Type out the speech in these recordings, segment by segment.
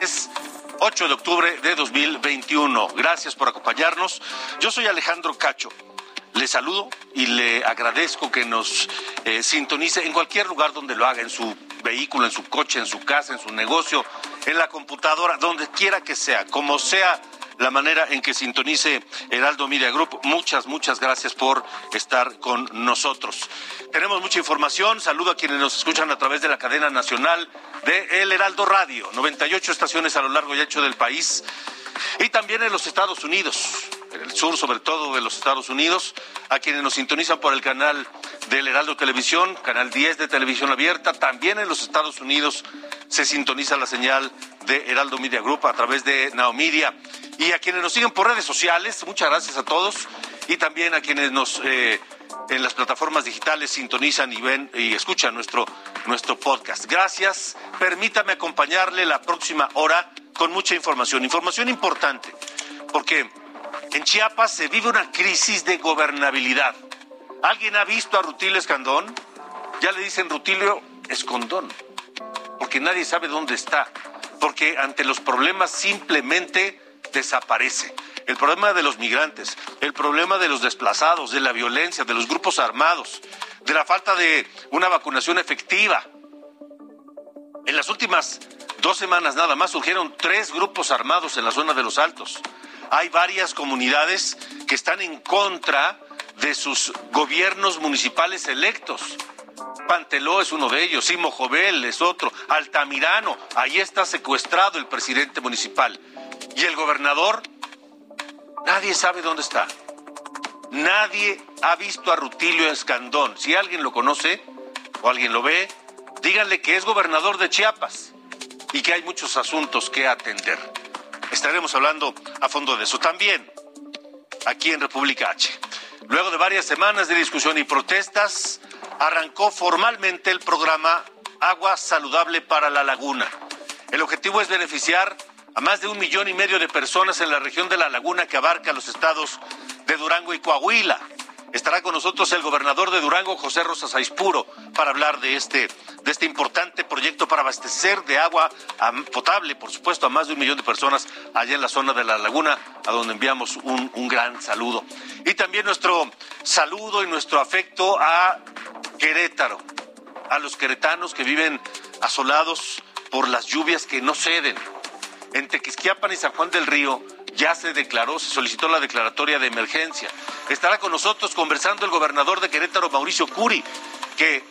Es 8 de octubre de 2021. Gracias por acompañarnos. Yo soy Alejandro Cacho. Le saludo y le agradezco que nos eh, sintonice en cualquier lugar donde lo haga, en su vehículo, en su coche, en su casa, en su negocio, en la computadora, donde quiera que sea, como sea la manera en que sintonice Heraldo Media Group. Muchas, muchas gracias por estar con nosotros. Tenemos mucha información. Saludo a quienes nos escuchan a través de la cadena nacional de El Heraldo Radio, 98 estaciones a lo largo y ancho del país y también en los Estados Unidos, en el sur sobre todo de los Estados Unidos, a quienes nos sintonizan por el canal del Heraldo Televisión, canal 10 de televisión abierta, también en los Estados Unidos se sintoniza la señal de Heraldo Media Group a través de Now Media. Y a quienes nos siguen por redes sociales, muchas gracias a todos. Y también a quienes nos eh, en las plataformas digitales sintonizan y ven y escuchan nuestro, nuestro podcast. Gracias. Permítame acompañarle la próxima hora con mucha información. Información importante, porque en Chiapas se vive una crisis de gobernabilidad. ¿Alguien ha visto a Rutilio Escandón? Ya le dicen Rutilio Escondón, porque nadie sabe dónde está, porque ante los problemas simplemente desaparece. El problema de los migrantes, el problema de los desplazados, de la violencia, de los grupos armados, de la falta de una vacunación efectiva. En las últimas dos semanas nada más surgieron tres grupos armados en la zona de los Altos. Hay varias comunidades que están en contra de sus gobiernos municipales electos. Panteló es uno de ellos, Simo Jovel es otro, Altamirano, ahí está secuestrado el presidente municipal. Y el gobernador, nadie sabe dónde está. Nadie ha visto a Rutilio Escandón. Si alguien lo conoce o alguien lo ve, díganle que es gobernador de Chiapas y que hay muchos asuntos que atender. Estaremos hablando a fondo de eso también aquí en República H. Luego de varias semanas de discusión y protestas, arrancó formalmente el programa Agua Saludable para la Laguna. El objetivo es beneficiar a más de un millón y medio de personas en la región de la Laguna que abarca los estados de Durango y Coahuila. Estará con nosotros el gobernador de Durango, José Rosas Aispuro, para hablar de este, de este importante proyecto para abastecer de agua potable, por supuesto, a más de un millón de personas allá en la zona de la laguna, a donde enviamos un, un gran saludo. Y también nuestro saludo y nuestro afecto a Querétaro, a los queretanos que viven asolados por las lluvias que no ceden. En Tequisquiapan y San Juan del Río ya se declaró, se solicitó la declaratoria de emergencia. Estará con nosotros conversando el gobernador de Querétaro, Mauricio Curi, que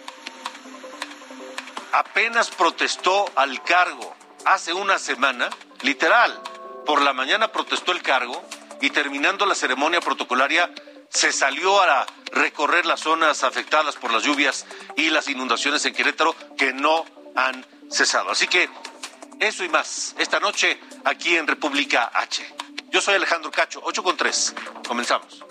apenas protestó al cargo hace una semana, literal, por la mañana protestó el cargo y terminando la ceremonia protocolaria se salió a recorrer las zonas afectadas por las lluvias y las inundaciones en Querétaro que no han cesado. Así que eso y más esta noche aquí en República H. Yo soy Alejandro Cacho, 8 con 3. Comenzamos.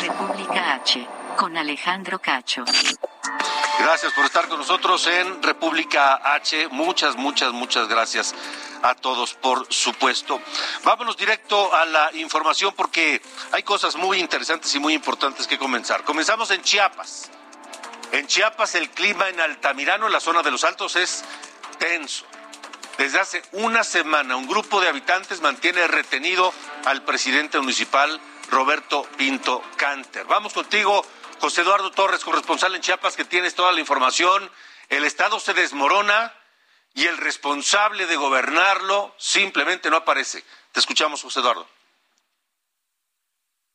República H, con Alejandro Cacho. Gracias por estar con nosotros en República H. Muchas, muchas, muchas gracias a todos, por supuesto. Vámonos directo a la información porque hay cosas muy interesantes y muy importantes que comenzar. Comenzamos en Chiapas. En Chiapas el clima en Altamirano, en la zona de los Altos, es tenso. Desde hace una semana un grupo de habitantes mantiene retenido al presidente municipal Roberto Pinto Canter. Vamos contigo, José Eduardo Torres, corresponsal en Chiapas, que tienes toda la información. El Estado se desmorona y el responsable de gobernarlo simplemente no aparece. Te escuchamos, José Eduardo.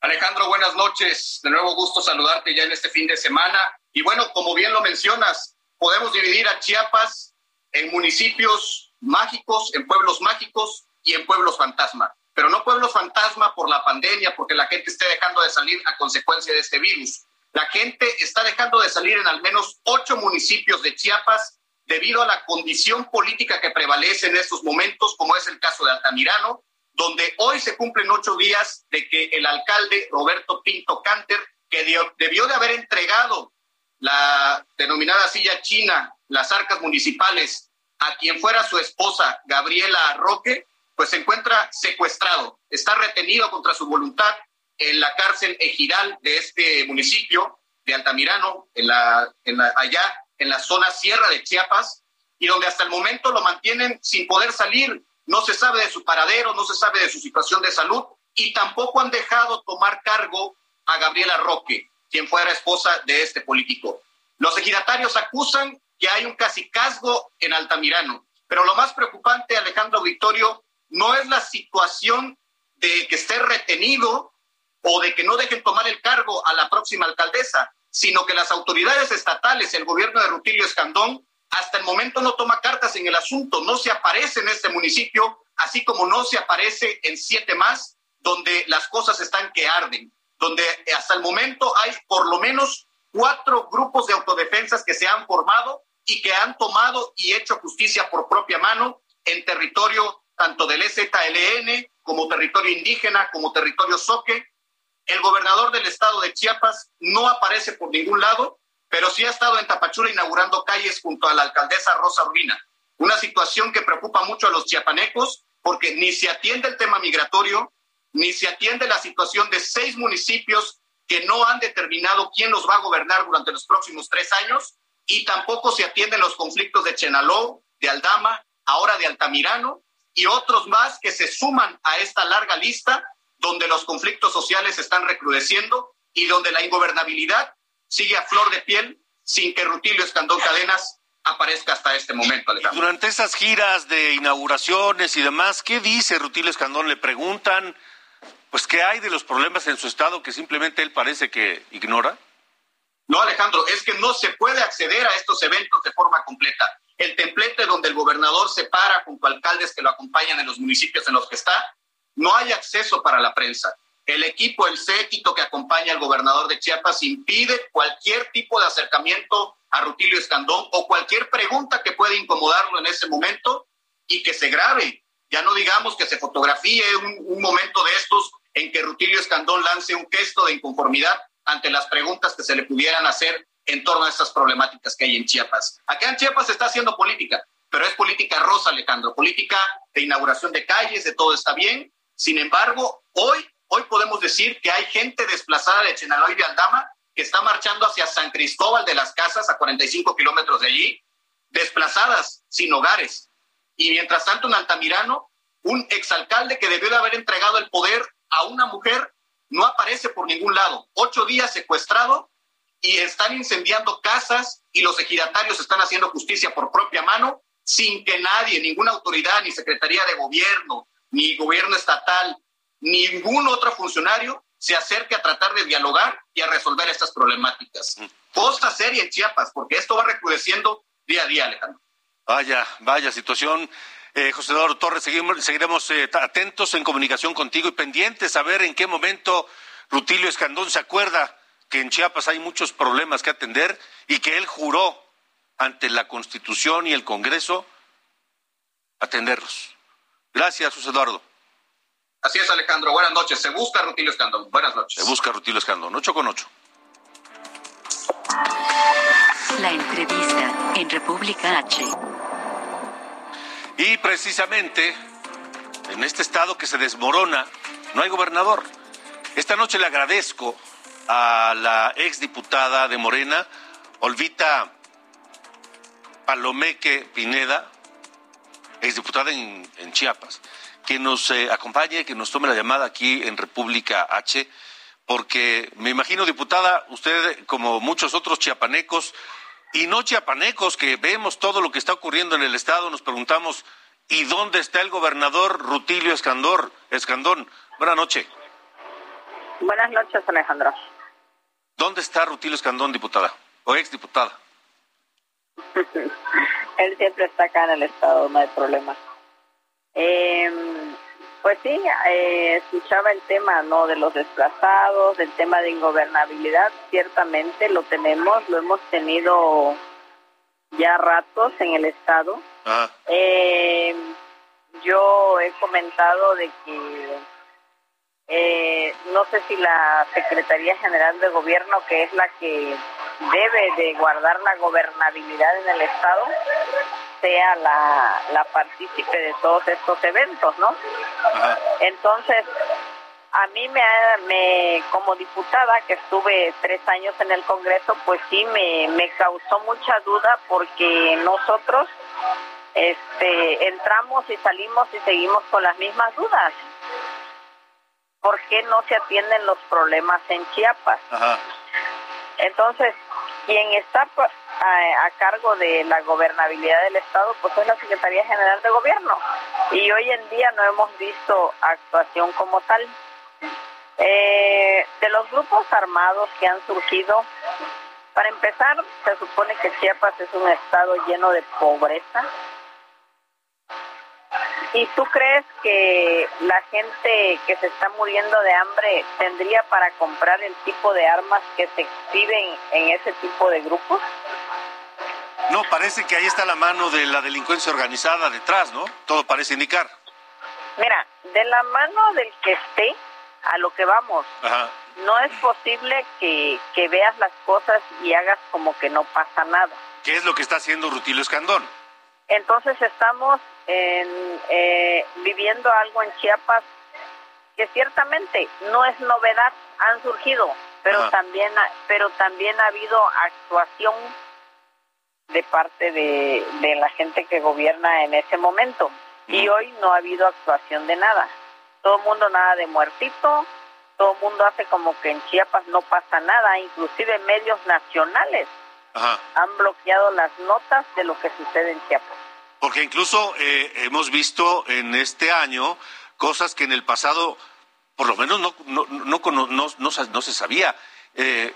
Alejandro, buenas noches. De nuevo gusto saludarte ya en este fin de semana. Y bueno, como bien lo mencionas, podemos dividir a Chiapas en municipios mágicos, en pueblos mágicos y en pueblos fantasma. Pero no pueblos fantasma por la pandemia, porque la gente esté dejando de salir a consecuencia de este virus. La gente está dejando de salir en al menos ocho municipios de Chiapas debido a la condición política que prevalece en estos momentos, como es el caso de Altamirano, donde hoy se cumplen ocho días de que el alcalde Roberto Pinto Canter, que debió de haber entregado la denominada silla china, las arcas municipales, a quien fuera su esposa, Gabriela Roque, pues se encuentra secuestrado, está retenido contra su voluntad en la cárcel Ejidal de este municipio de Altamirano, en la, en allá en la zona sierra de Chiapas, y donde hasta el momento lo mantienen sin poder salir. No se sabe de su paradero, no se sabe de su situación de salud, y tampoco han dejado tomar cargo a Gabriela Roque, quien fuera esposa de este político. Los ejidatarios acusan que hay un casicazgo en Altamirano, pero lo más preocupante, Alejandro Victorio, no es la situación de que esté retenido o de que no dejen tomar el cargo a la próxima alcaldesa, sino que las autoridades estatales, el gobierno de Rutilio Escandón, hasta el momento no toma cartas en el asunto, no se aparece en este municipio, así como no se aparece en siete más, donde las cosas están que arden, donde hasta el momento hay por lo menos cuatro grupos de autodefensas que se han formado y que han tomado y hecho justicia por propia mano en territorio tanto del EZLN como territorio indígena, como territorio soque. El gobernador del estado de Chiapas no aparece por ningún lado, pero sí ha estado en Tapachula inaugurando calles junto a la alcaldesa Rosa Urbina. Una situación que preocupa mucho a los chiapanecos porque ni se atiende el tema migratorio, ni se atiende la situación de seis municipios que no han determinado quién los va a gobernar durante los próximos tres años, y tampoco se atienden los conflictos de Chenaló, de Aldama, ahora de Altamirano, y otros más que se suman a esta larga lista donde los conflictos sociales están recrudeciendo y donde la ingobernabilidad sigue a flor de piel sin que Rutilio Escandón Cadenas aparezca hasta este momento, Alejandro. Durante esas giras de inauguraciones y demás, ¿qué dice Rutilio Escandón? Le preguntan, pues, ¿qué hay de los problemas en su estado que simplemente él parece que ignora? No, Alejandro, es que no se puede acceder a estos eventos de forma completa el templete donde el gobernador se para junto a alcaldes que lo acompañan en los municipios en los que está, no hay acceso para la prensa. El equipo, el séquito que acompaña al gobernador de Chiapas impide cualquier tipo de acercamiento a Rutilio Escandón o cualquier pregunta que pueda incomodarlo en ese momento y que se grabe. Ya no digamos que se fotografíe un, un momento de estos en que Rutilio Escandón lance un gesto de inconformidad ante las preguntas que se le pudieran hacer en torno a estas problemáticas que hay en Chiapas. Acá en Chiapas se está haciendo política, pero es política rosa, Alejandro, política de inauguración de calles, de todo está bien. Sin embargo, hoy, hoy podemos decir que hay gente desplazada de Chenaloy de Aldama que está marchando hacia San Cristóbal de las Casas, a 45 kilómetros de allí, desplazadas, sin hogares. Y mientras tanto, en Altamirano, un exalcalde que debió de haber entregado el poder a una mujer no aparece por ningún lado. Ocho días secuestrado y están incendiando casas y los ejidatarios están haciendo justicia por propia mano sin que nadie, ninguna autoridad, ni secretaría de gobierno, ni gobierno estatal, ningún otro funcionario se acerque a tratar de dialogar y a resolver estas problemáticas. Mm. Cosa seria en Chiapas, porque esto va recrudeciendo día a día, Alejandro. Vaya, vaya situación. Eh, José Eduardo Torres, seguimos, seguiremos eh, atentos en comunicación contigo y pendientes a ver en qué momento Rutilio Escandón se acuerda que en Chiapas hay muchos problemas que atender y que él juró ante la Constitución y el Congreso atenderlos. Gracias, José Eduardo. Así es, Alejandro. Buenas noches. Se busca Rutilio Escandón. Buenas noches. Se busca Rutilio Escandón. Ocho con ocho. La entrevista en República H. Y precisamente en este estado que se desmorona, no hay gobernador. Esta noche le agradezco a la exdiputada de Morena, Olvita Palomeque Pineda, exdiputada en, en Chiapas, que nos eh, acompañe, que nos tome la llamada aquí en República H, porque me imagino, diputada, usted, como muchos otros chiapanecos, y no chiapanecos, que vemos todo lo que está ocurriendo en el Estado, nos preguntamos, ¿y dónde está el gobernador Rutilio Escandor, Escandón? Buenas noches. Buenas noches, Alejandro. ¿Dónde está Rutilio Escandón, diputada? O exdiputada. Él siempre está acá en el Estado, no hay problema. Eh, pues sí, eh, escuchaba el tema no de los desplazados, del tema de ingobernabilidad, ciertamente lo tenemos, lo hemos tenido ya ratos en el Estado. Ah. Eh, yo he comentado de que eh, no sé si la Secretaría General de Gobierno, que es la que debe de guardar la gobernabilidad en el Estado, sea la, la partícipe de todos estos eventos, ¿no? Entonces, a mí me, me, como diputada que estuve tres años en el Congreso, pues sí me, me causó mucha duda porque nosotros este, entramos y salimos y seguimos con las mismas dudas. ¿Por qué no se atienden los problemas en Chiapas? Entonces, quien está a, cargo de la gobernabilidad del Estado, pues es la Secretaría General de Gobierno. Y hoy en día no hemos visto actuación como tal. Eh, de los grupos armados que han surgido, para empezar, se supone que Chiapas es un estado lleno de pobreza. ¿Y tú crees que la gente que se está muriendo de hambre tendría para comprar el tipo de armas que se exhiben en ese tipo de grupos? No, parece que ahí está la mano de la delincuencia organizada detrás, ¿no? Todo parece indicar. Mira, de la mano del que esté, a lo que vamos, no es posible que, que veas las cosas y hagas como que no pasa nada. ¿Qué es lo que está haciendo Rutilio Escandón? Entonces estamos en, eh, viviendo algo en Chiapas que ciertamente no es novedad, han surgido, pero también, pero también ha habido actuación de parte de, de la gente que gobierna en ese momento. Y hoy no ha habido actuación de nada. Todo el mundo nada de muertito, todo el mundo hace como que en Chiapas no pasa nada, inclusive medios nacionales han bloqueado las notas de lo que sucede en Chiapas. Porque incluso eh, hemos visto en este año cosas que en el pasado, por lo menos no, no, no, no se sabía. Eh,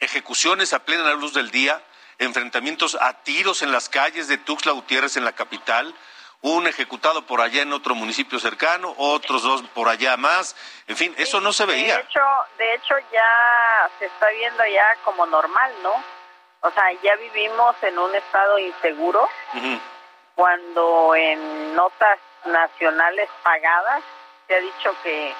ejecuciones a plena luz del día, enfrentamientos a tiros en las calles de Tuxtla Gutiérrez en la capital, un ejecutado por allá en otro municipio cercano, otros dos por allá más, en fin, eso no se veía. De hecho, de hecho ya se está viendo ya como normal, ¿no? O sea, ya vivimos en un estado inseguro, cuando en notas nacionales pagadas se ha dicho que,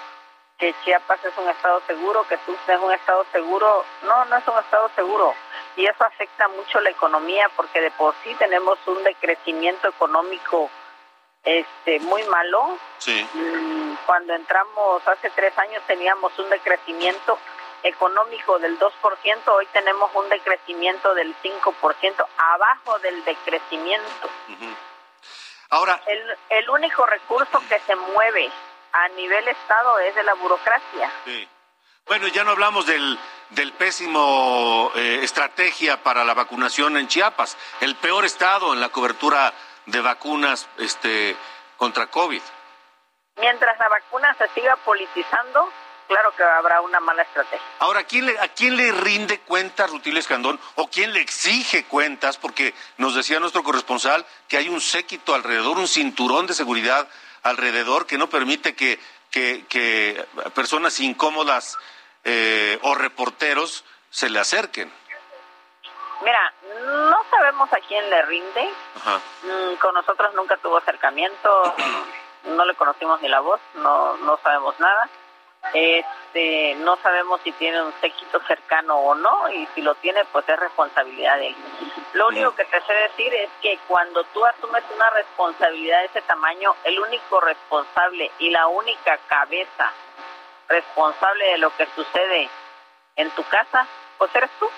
que Chiapas es un estado seguro, que Tuxtla es un estado seguro, no, no es un estado seguro y eso afecta mucho la economía porque de por sí tenemos un decrecimiento económico este muy malo. Sí. Mm, cuando entramos hace tres años teníamos un decrecimiento económico del 2%, hoy tenemos un decrecimiento del 5%, abajo del decrecimiento. Ahora. El, el único recurso que se mueve a nivel Estado es de la burocracia. Sí. Bueno, ya no hablamos del, del pésimo eh, estrategia para la vacunación en Chiapas, el peor estado en la cobertura de vacunas este, contra COVID. Mientras la vacuna se siga politizando, claro que habrá una mala estrategia. Ahora, ¿a quién le, a quién le rinde cuentas Rutil Escandón o quién le exige cuentas? Porque nos decía nuestro corresponsal que hay un séquito alrededor, un cinturón de seguridad alrededor que no permite que, que, que personas incómodas eh, o reporteros se le acerquen. Mira, no sabemos a quién le rinde. Mm, con nosotros nunca tuvo acercamiento, no le conocimos ni la voz, no, no sabemos nada. Este, no sabemos si tiene un séquito cercano o no, y si lo tiene, pues es responsabilidad de él. Lo único que te sé decir es que cuando tú asumes una responsabilidad de ese tamaño, el único responsable y la única cabeza responsable de lo que sucede en tu casa, pues eres tú.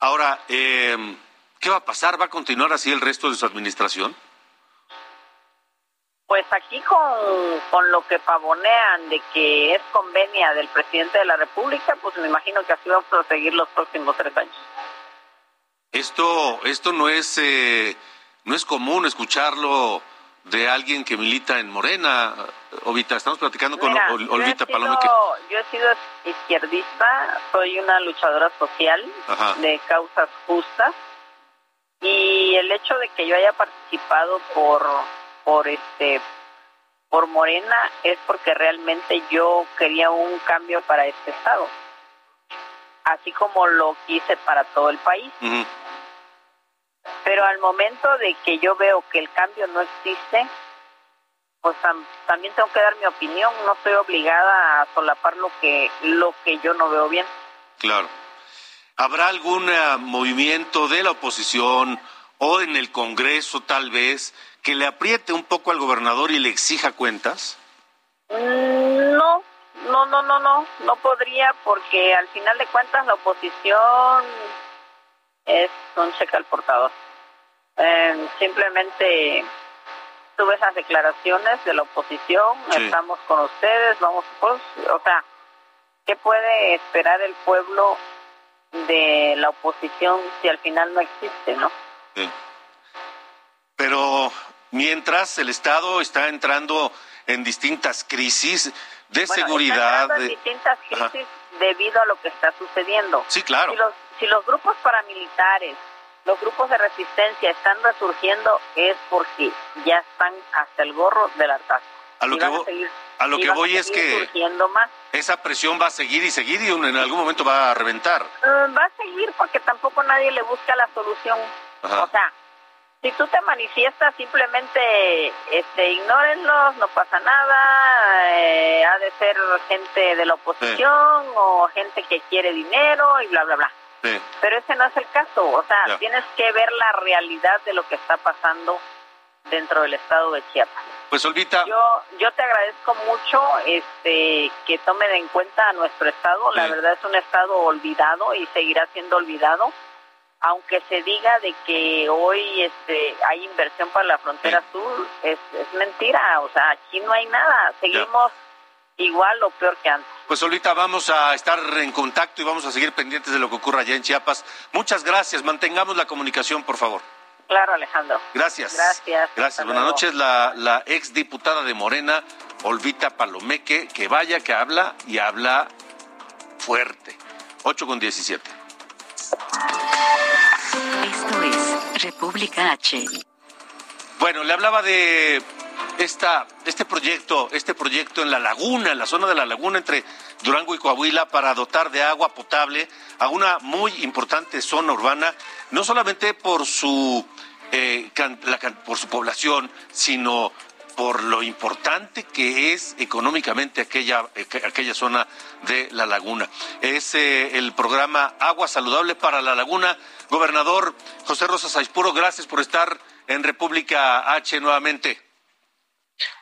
Ahora, eh, ¿qué va a pasar? ¿Va a continuar así el resto de su administración? Pues aquí con, con lo que pavonean de que es convenia del presidente de la República, pues me imagino que así vamos a seguir los próximos tres años. Esto, esto no es, eh, no es común escucharlo de alguien que milita en Morena. Ovita, estamos platicando con Olvita Palomeque. Yo he sido izquierdista, soy una luchadora social de causas justas y el hecho de que yo haya participado por por este por Morena es porque realmente yo quería un cambio para este estado, así como lo quise para todo el país. Pero al momento de que yo veo que el cambio no existe, pues también tengo que dar mi opinión, no estoy obligada a solapar lo que lo que yo no veo bien. Claro. ¿Habrá algún eh, movimiento de la oposición o en el Congreso tal vez que le apriete un poco al gobernador y le exija cuentas? No, no, no, no, no, no podría porque al final de cuentas la oposición es un cheque al portador. Eh, simplemente tuve esas declaraciones de la oposición, estamos con ustedes, vamos, pues, o sea, ¿qué puede esperar el pueblo de la oposición si al final no existe, no? Pero mientras el Estado está entrando en distintas crisis de seguridad. en distintas crisis debido a lo que está sucediendo. Sí, claro. Si los, si los grupos paramilitares, los grupos de resistencia están resurgiendo es porque ya están hasta el gorro del ataque. A lo que, voy, a, lo que voy es que esa presión va a seguir y seguir y en algún momento va a reventar. Mm, va a seguir porque tampoco nadie le busca la solución. O sea, si tú te manifiestas, simplemente este, ignórenlos, no pasa nada, eh, ha de ser gente de la oposición o gente que quiere dinero y bla, bla, bla. Pero ese no es el caso, o sea, tienes que ver la realidad de lo que está pasando dentro del estado de Chiapas. Pues Olvita. Yo, yo te agradezco mucho este, que tomen en cuenta a nuestro estado. La verdad es un estado olvidado y seguirá siendo olvidado aunque se diga de que hoy este hay inversión para la frontera sur, es, mentira, o sea, aquí no hay nada, seguimos igual o peor que antes. Pues ahorita vamos a estar en contacto y vamos a seguir pendientes de lo que ocurra allá en Chiapas. Muchas gracias, mantengamos la comunicación, por favor. Claro, Alejandro. Gracias. Gracias. Gracias. Buenas noches, la, la ex diputada de Morena, Olvita Palomeque, que vaya, que habla y habla fuerte. 8 con 17. Esto es República H. Bueno, le hablaba de esta, este proyecto, este proyecto en la laguna, en la zona de la laguna entre Durango y Coahuila para dotar de agua potable a una muy importante zona urbana, no solamente por su eh, por su población, sino por lo importante que es económicamente aquella, aquella zona de la laguna. Es eh, el programa Agua Saludable para la Laguna. Gobernador José Rosa Saispuro, gracias por estar en República H nuevamente.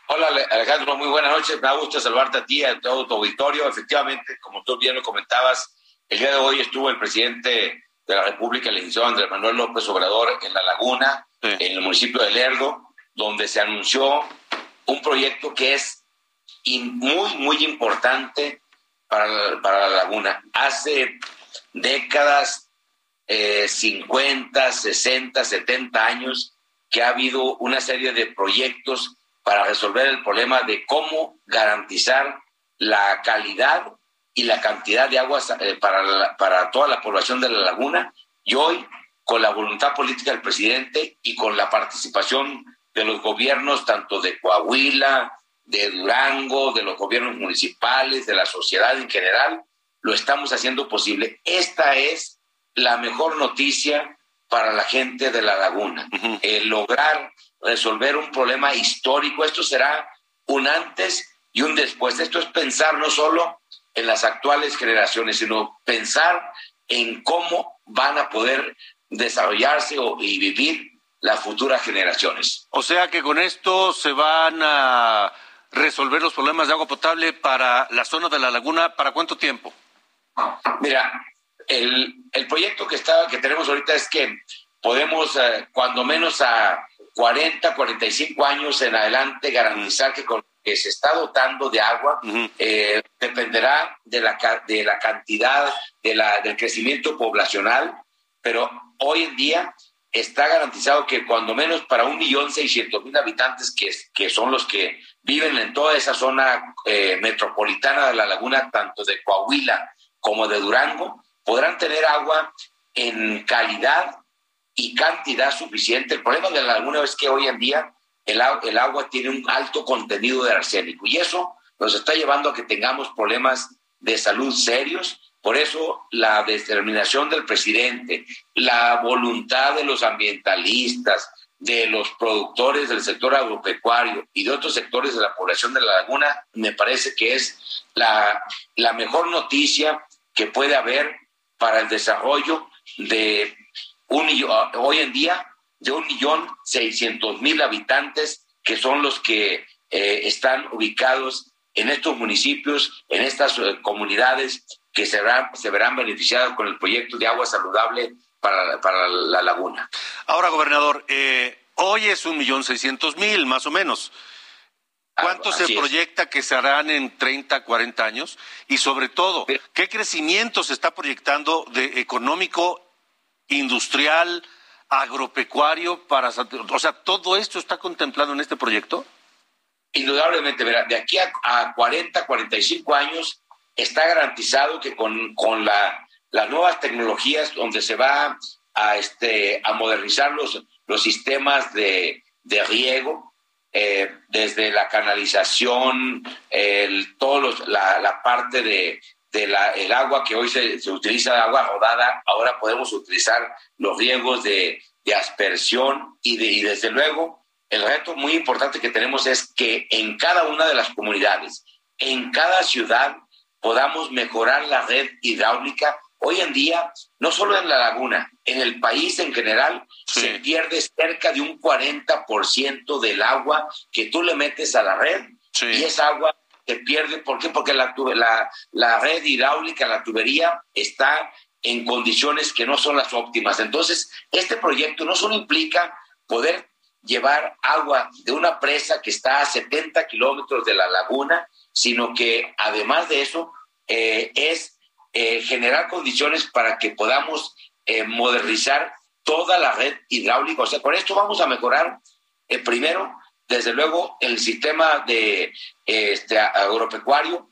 Hola Alejandro, muy buenas noches. Me da gusto saludarte a ti, y a todo tu auditorio. Efectivamente, como tú bien lo comentabas, el día de hoy estuvo el presidente de la República, el licenciado Andrés Manuel López Obrador, en La Laguna, en el municipio de Lerdo, donde se anunció un proyecto que es muy, muy importante para, para la laguna. Hace décadas, eh, 50, 60, 70 años, que ha habido una serie de proyectos para resolver el problema de cómo garantizar la calidad y la cantidad de agua eh, para, para toda la población de la laguna. Y hoy, con la voluntad política del presidente y con la participación de los gobiernos tanto de Coahuila, de Durango, de los gobiernos municipales, de la sociedad en general, lo estamos haciendo posible. Esta es la mejor noticia para la gente de la laguna, el lograr resolver un problema histórico. Esto será un antes y un después. Esto es pensar no solo en las actuales generaciones, sino pensar en cómo van a poder desarrollarse y vivir las futuras generaciones. O sea que con esto se van a resolver los problemas de agua potable para la zona de la laguna, ¿para cuánto tiempo? Mira, el, proyecto que, está, que tenemos ahorita es que podemos, eh, cuando menos a 40, 45 años en adelante, garantizar que con que se está dotando de agua eh, dependerá de la, de la cantidad, de la, del crecimiento poblacional, pero hoy en día está garantizado que cuando menos para un millón seiscientos mil habitantes, que, que son los que viven en toda esa zona eh, metropolitana de la laguna, tanto de Coahuila como de Durango, podrán tener agua en calidad y cantidad suficiente. El problema de la laguna es que hoy en día el, el agua tiene un alto contenido de arsénico y eso nos está llevando a que tengamos problemas de salud serios por eso la determinación del presidente, la voluntad de los ambientalistas, de los productores del sector agropecuario y de otros sectores de la población de la laguna, me parece que es la, la mejor noticia que puede haber para el desarrollo de un hoy en día de un millón seiscientos mil habitantes que son los que eh, están ubicados en estos municipios, en estas eh, comunidades que se verán, se verán beneficiados con el proyecto de agua saludable para, para la laguna. Ahora, gobernador, eh, hoy es un millón seiscientos mil, más o menos. ¿Cuánto se proyecta que se harán en 30, 40 años? Y sobre todo, ¿qué crecimiento se está proyectando de económico, industrial, agropecuario para o sea, todo esto está contemplado en este proyecto? Indudablemente, verá, de aquí a, a 40, 45 años está garantizado que con, con la, las nuevas tecnologías donde se va a, este, a modernizar los, los sistemas de, de riego, eh, desde la canalización, el, todos la, la, parte de, de la, el agua que hoy se, se, utiliza, agua rodada, ahora podemos utilizar los riegos de, de aspersión y, de, y desde luego el reto muy importante que tenemos es que en cada una de las comunidades, en cada ciudad, podamos mejorar la red hidráulica. Hoy en día, no solo en la laguna, en el país en general, se pierde cerca de un 40% del agua que tú le metes a la red y esa agua se pierde. ¿Por qué? Porque la, la, la red hidráulica, la tubería, está en condiciones que no son las óptimas. Entonces, este proyecto no solo implica poder llevar agua de una presa que está a 70 kilómetros de la laguna, sino que además de eso eh, es eh, generar condiciones para que podamos eh, modernizar toda la red hidráulica. O sea, con esto vamos a mejorar primero, desde luego, el sistema de este, agropecuario.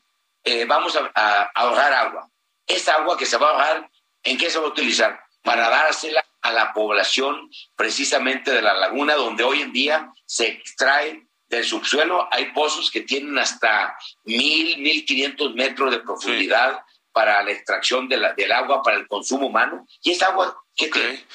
vamos a, a, ahorrar agua. Esa agua que se va a ahorrar, ¿en qué se va a utilizar? Para dársela a la población precisamente de la laguna, donde hoy en día se extrae del subsuelo hay pozos que tienen hasta mil, mil quinientos metros de profundidad para la extracción de la, del agua para el consumo humano y es agua que tiene,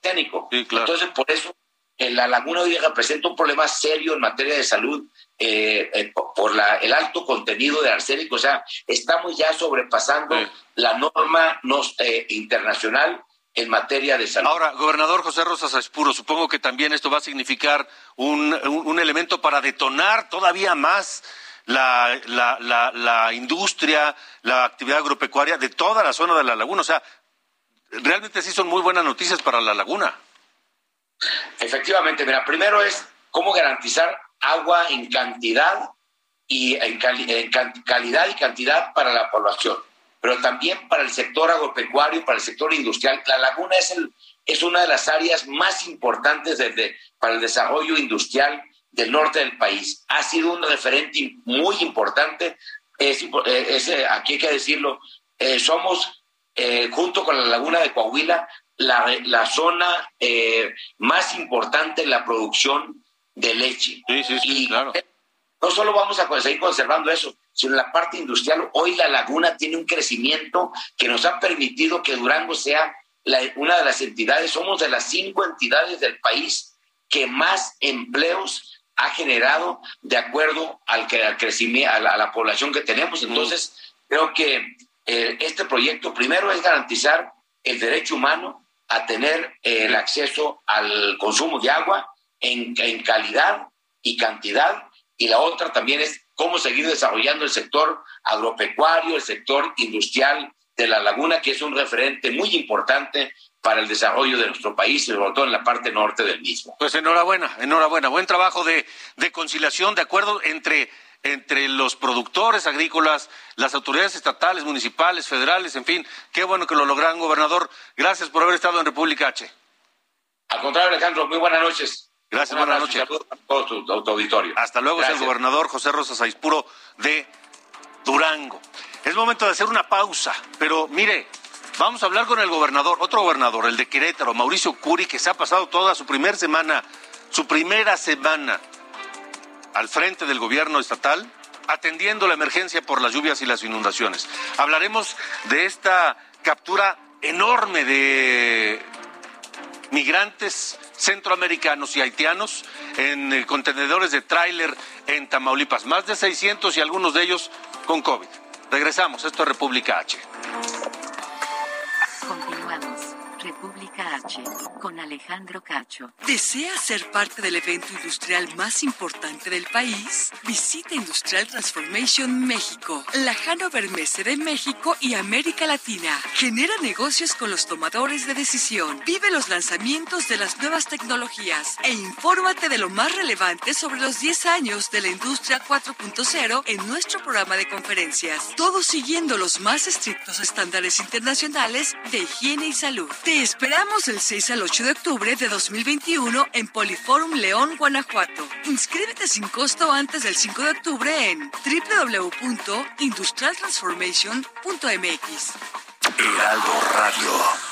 tiene Entonces, por eso en la laguna hoy representa un problema serio en materia de salud eh, eh, por la, el alto contenido de arsénico. O sea, estamos ya sobrepasando la norma eh, internacional en materia de salud. Ahora, gobernador José Rosas Espuro, supongo que también esto va a significar un, un, elemento para detonar todavía más la, la, la, la, industria, la actividad agropecuaria de toda la zona de la laguna. O sea, realmente sí son muy buenas noticias para la laguna. Efectivamente, mira, primero es cómo garantizar agua en cantidad y en, en calidad y cantidad para la población pero también para el sector agropecuario y para el sector industrial. La laguna es, el, es una de las áreas más importantes desde, para el desarrollo industrial del norte del país. Ha sido un referente muy importante. Es, es eh, aquí hay que decirlo, eh, somos, eh, junto con la laguna de Coahuila, la, la zona eh, más importante en la producción de leche. Sí, sí, sí, claro. No solo vamos a seguir conservando eso, sino la parte industrial. Hoy la laguna tiene un crecimiento que nos ha permitido que Durango sea una de las entidades, somos de las cinco entidades del país que más empleos ha generado de acuerdo al, que, al crecimiento, a la, población que tenemos. Entonces, creo que eh, este proyecto primero es garantizar el derecho humano a tener eh, el acceso al consumo de agua en, en calidad y cantidad, y la otra también es cómo seguir desarrollando el sector agropecuario, el sector industrial de la laguna, que es un referente muy importante para el desarrollo de nuestro país, sobre todo en la parte norte del mismo. Pues enhorabuena, enhorabuena. Buen trabajo de, de conciliación, de acuerdo entre, entre los productores agrícolas, las autoridades estatales, municipales, federales, en fin. Qué bueno que lo logran, gobernador. Gracias por haber estado en República H. Al contrario, Alejandro, muy buenas noches. Gracias, buenas noches. A todo tu, auditorio. Hasta luego, es el gobernador José Rosa Saizpuro de Durango. Es momento de hacer una pausa, pero mire, vamos a hablar con el gobernador, otro gobernador, el de Querétaro, Mauricio Curi, que se ha pasado toda su primera semana, su primera semana al frente del gobierno estatal, atendiendo la emergencia por las lluvias y las inundaciones. Hablaremos de esta captura enorme de migrantes centroamericanos y haitianos en eh, contenedores de tráiler en Tamaulipas. Más de 600 y algunos de ellos con COVID. Regresamos. Esto es República H. H, con Alejandro Cacho. ¿Desea ser parte del evento industrial más importante del país? Visita Industrial Transformation México, la Hanover Messe de México y América Latina. Genera negocios con los tomadores de decisión. Vive los lanzamientos de las nuevas tecnologías e infórmate de lo más relevante sobre los 10 años de la industria 4.0 en nuestro programa de conferencias. Todo siguiendo los más estrictos estándares internacionales de higiene y salud. Te esperamos el 6 al 8 de octubre de 2021 en Poliforum León, Guanajuato. Inscríbete sin costo antes del 5 de octubre en www.industrialtransformation.mx. Heraldo Radio.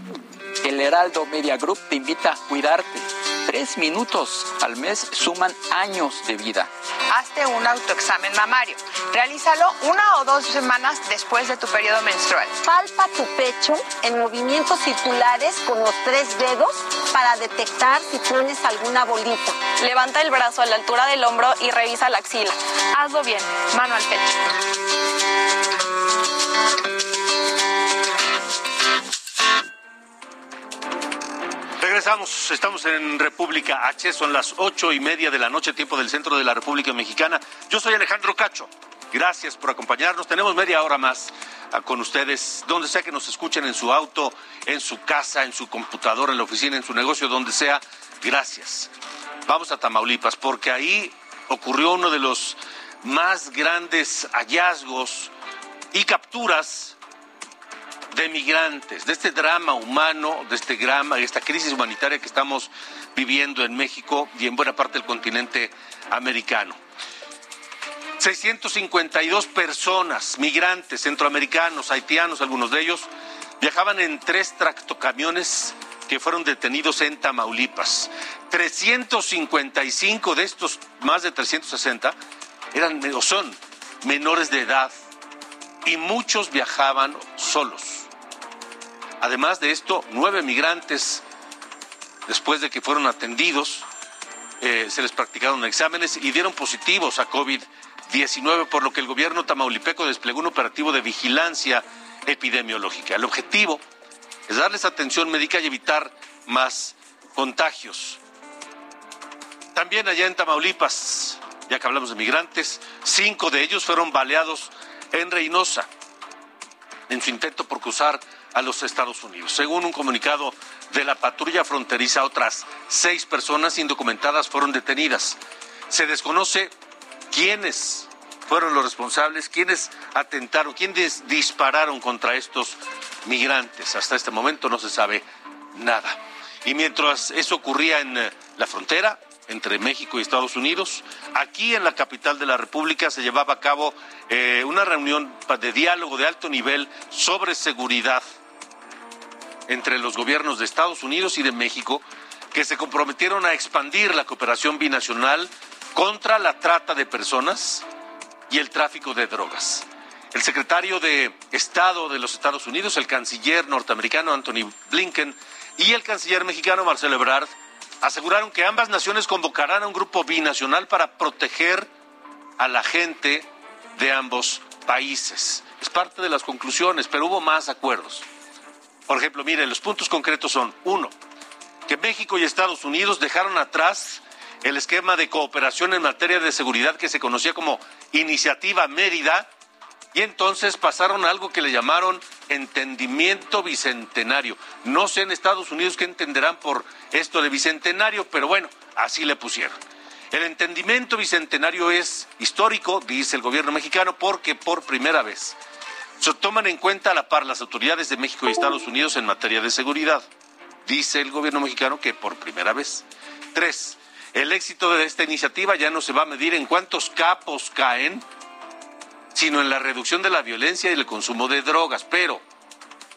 El Heraldo Media Group te invita a cuidarte Tres minutos al mes suman años de vida. Hazte un autoexamen mamario. Realízalo una o dos semanas después de tu periodo menstrual. Palpa tu pecho en movimientos circulares con los tres dedos para detectar si tienes alguna bolita. Levanta el brazo a la altura del hombro y revisa la axila. Hazlo bien, mano al pecho. Regresamos, estamos en República H, son las ocho y media de la noche, tiempo del centro de la República Mexicana. Yo soy Alejandro Cacho, gracias por acompañarnos. Tenemos media hora más ah, con ustedes, donde sea que nos escuchen, en su auto, en su casa, en su computadora, en la oficina, en su negocio, donde sea. Gracias. Vamos a Tamaulipas, porque ahí ocurrió uno de los más grandes hallazgos y capturas de migrantes, de este drama humano, de este drama, de esta crisis humanitaria que estamos viviendo en México y en buena parte del continente americano. 652 personas, migrantes, centroamericanos, haitianos, algunos de ellos, viajaban en tres tractocamiones que fueron detenidos en Tamaulipas. 355 de estos, más de 360, eran o son menores de edad y muchos viajaban solos. Además de esto, nueve migrantes, después de que fueron atendidos, eh, se les practicaron exámenes y dieron positivos a COVID-19, por lo que el gobierno tamaulipeco desplegó un operativo de vigilancia epidemiológica. El objetivo es darles atención médica y evitar más contagios. También allá en Tamaulipas, ya que hablamos de migrantes, cinco de ellos fueron baleados en Reynosa en su intento por cruzar a los Estados Unidos. Según un comunicado de la patrulla fronteriza, otras seis personas indocumentadas fueron detenidas. Se desconoce quiénes fueron los responsables, quiénes atentaron, quiénes dispararon contra estos migrantes. Hasta este momento no se sabe nada. Y mientras eso ocurría en eh, la frontera entre México y Estados Unidos, aquí en la capital de la República se llevaba a cabo eh, una reunión de diálogo de alto nivel sobre seguridad entre los gobiernos de Estados Unidos y de México que se comprometieron a expandir la cooperación binacional contra la trata de personas y el tráfico de drogas. El secretario de Estado de los Estados Unidos, el canciller norteamericano Anthony Blinken y el canciller mexicano Marcelo Ebrard aseguraron que ambas naciones convocarán a un grupo binacional para proteger a la gente de ambos países. Es parte de las conclusiones, pero hubo más acuerdos. Por ejemplo, mire, los puntos concretos son, uno, que México y Estados Unidos dejaron atrás el esquema de cooperación en materia de seguridad que se conocía como Iniciativa Mérida, y entonces pasaron a algo que le llamaron entendimiento bicentenario. No sé en Estados Unidos qué entenderán por esto de bicentenario, pero bueno, así le pusieron. El entendimiento bicentenario es histórico, dice el gobierno mexicano, porque por primera vez se toman en cuenta a la par las autoridades de México y Estados Unidos en materia de seguridad. Dice el gobierno mexicano que por primera vez. Tres, el éxito de esta iniciativa ya no se va a medir en cuántos capos caen, sino en la reducción de la violencia y el consumo de drogas. Pero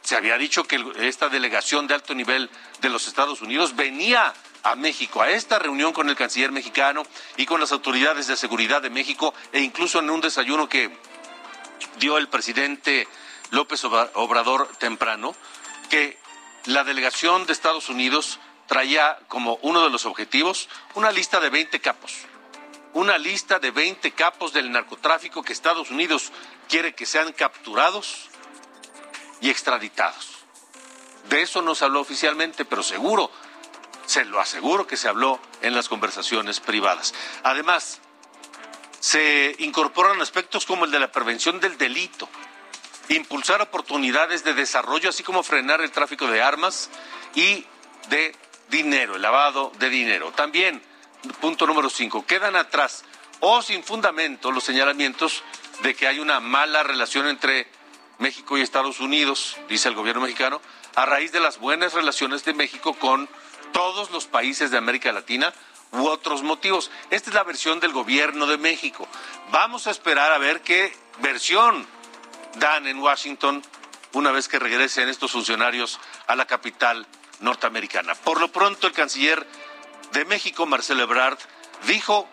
se había dicho que esta delegación de alto nivel de los Estados Unidos venía a México, a esta reunión con el canciller mexicano y con las autoridades de seguridad de México, e incluso en un desayuno que dio el presidente López Obrador temprano, que la delegación de Estados Unidos traía como uno de los objetivos una lista de 20 capos una lista de 20 capos del narcotráfico que Estados Unidos quiere que sean capturados y extraditados. De eso no se habló oficialmente, pero seguro, se lo aseguro que se habló en las conversaciones privadas. Además, se incorporan aspectos como el de la prevención del delito, impulsar oportunidades de desarrollo, así como frenar el tráfico de armas y de dinero, el lavado de dinero. También punto número cinco, quedan atrás o sin fundamento los señalamientos de que hay una mala relación entre México y Estados Unidos, dice el gobierno mexicano, a raíz de las buenas relaciones de México con todos los países de América Latina u otros motivos. Esta es la versión del gobierno de México. Vamos a esperar a ver qué versión dan en Washington una vez que regresen estos funcionarios a la capital norteamericana. Por lo pronto, el canciller de México, Marcelo Ebrard, dijo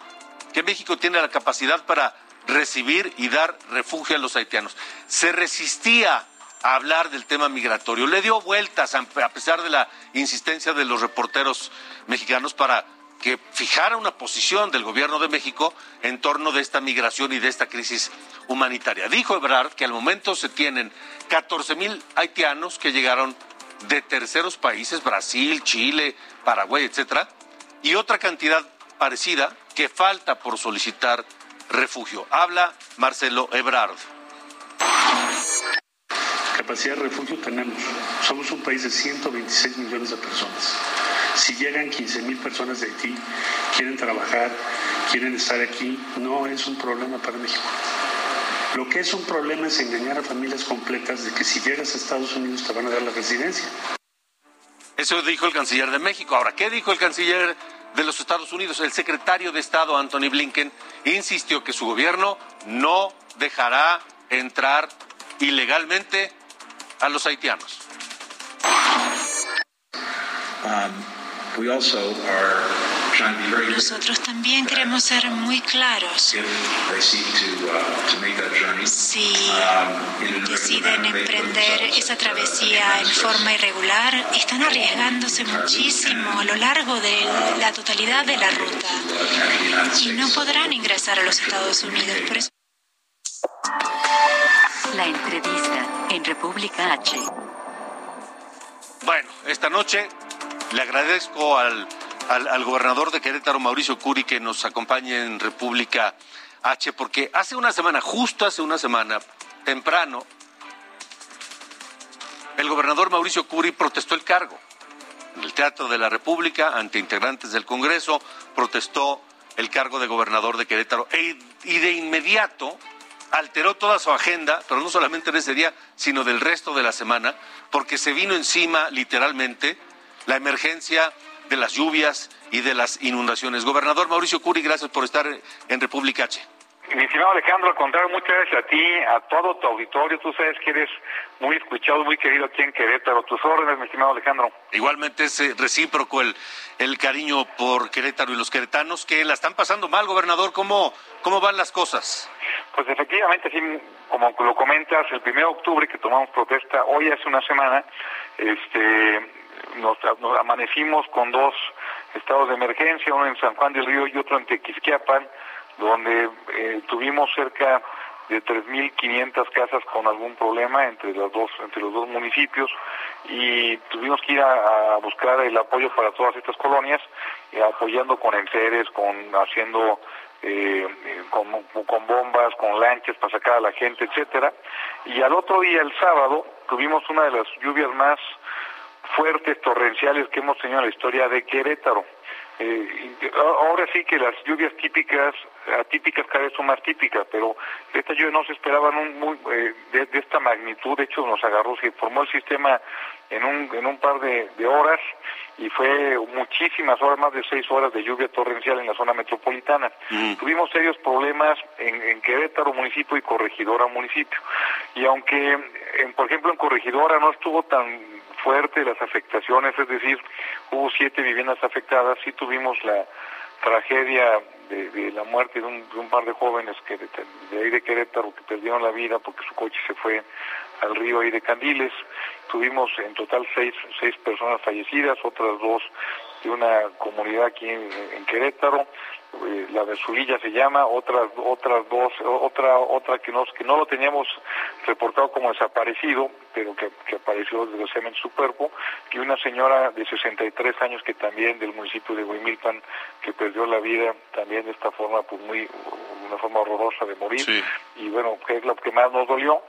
que México tiene la capacidad para recibir y dar refugio a los haitianos. Se resistía a hablar del tema migratorio, le dio vueltas a pesar de la insistencia de los reporteros mexicanos para que fijara una posición del gobierno de México en torno de esta migración y de esta crisis humanitaria. Dijo Ebrard que al momento se tienen 14 mil haitianos que llegaron de terceros países, Brasil, Chile, Paraguay, etcétera, y otra cantidad parecida que falta por solicitar refugio. Habla Marcelo Ebrard. Capacidad de refugio tenemos. Somos un país de 126 millones de personas. Si llegan 15 mil personas de Haití, quieren trabajar, quieren estar aquí, no es un problema para México. Lo que es un problema es engañar a familias completas de que si llegas a Estados Unidos te van a dar la residencia. Eso dijo el canciller de México. Ahora, ¿qué dijo el canciller de los Estados Unidos? El secretario de Estado, Anthony Blinken, insistió que su gobierno no dejará entrar ilegalmente a los haitianos. Um, we also are nosotros también queremos ser muy claros. Si deciden emprender esa travesía en forma irregular, están arriesgándose muchísimo a lo largo de la totalidad de la ruta y no podrán ingresar a los Estados Unidos. La entrevista en República H. Bueno, esta noche le agradezco al al, gobernador de Querétaro, Mauricio Curi, que nos acompañe en República H, porque hace una semana, justo hace una semana, temprano, el gobernador Mauricio Curi protestó el cargo. En el Teatro de la República, ante integrantes del Congreso, protestó el cargo de gobernador de Querétaro e, y de inmediato alteró toda su agenda, pero no solamente en ese día, sino del resto de la semana, porque se vino encima literalmente la emergencia de las lluvias y de las inundaciones. Gobernador Mauricio Curi, gracias por estar en República H. Mi estimado Alejandro, al contrario, muchas gracias a ti, a todo tu auditorio. Tú sabes que eres muy escuchado, muy querido aquí en Querétaro. Tus órdenes, mi estimado Alejandro. Igualmente es eh, recíproco el, el cariño por Querétaro y los queretanos que la están pasando mal, gobernador. ¿Cómo, cómo van las cosas? Pues efectivamente, sí, como lo comentas, el 1 de octubre que tomamos protesta, hoy hace una semana, este, nos, amanecimos con dos estados de emergencia, uno en San Juan del Río y otro en Tequisquiapan, donde eh, tuvimos cerca de 3.500 casas con algún problema entre los dos entre los dos municipios y tuvimos que ir a, buscar el apoyo para todas estas colonias eh, apoyando con enseres con haciendo eh, con, con, bombas con lanchas para sacar a la gente etcétera. Y al otro día el sábado tuvimos una de las lluvias más fuertes torrenciales que hemos tenido en la historia de Querétaro. Eh, ahora sí que las lluvias típicas, atípicas cada vez son más típicas, pero esta lluvia no se esperaba muy, eh, de, esta magnitud, de hecho nos agarró, se formó el sistema en un, en un par de, horas y fue muchísimas horas, más de seis horas de lluvia torrencial en la zona metropolitana. Mm. Tuvimos serios problemas en, en, Querétaro municipio y Corregidora municipio. Y aunque, en, por ejemplo, en Corregidora no estuvo tan fuerte las afectaciones, es decir, hubo siete viviendas afectadas, sí tuvimos la tragedia de, la muerte de un, par de jóvenes que de, ahí de Querétaro que perdieron la vida porque su coche se fue al río ahí de Candiles. Tuvimos en total seis, seis personas fallecidas, otras dos de una comunidad aquí en Querétaro. Eh, la de Zulilla se llama, otras otras dos, otra otra que no que no lo teníamos reportado como desaparecido, pero que, apareció desde los su cuerpo, y una señora de 63 años que también del municipio de Huimilpan que perdió la vida también de esta forma pues muy una forma horrorosa de morir. Y bueno que es lo que más nos dolió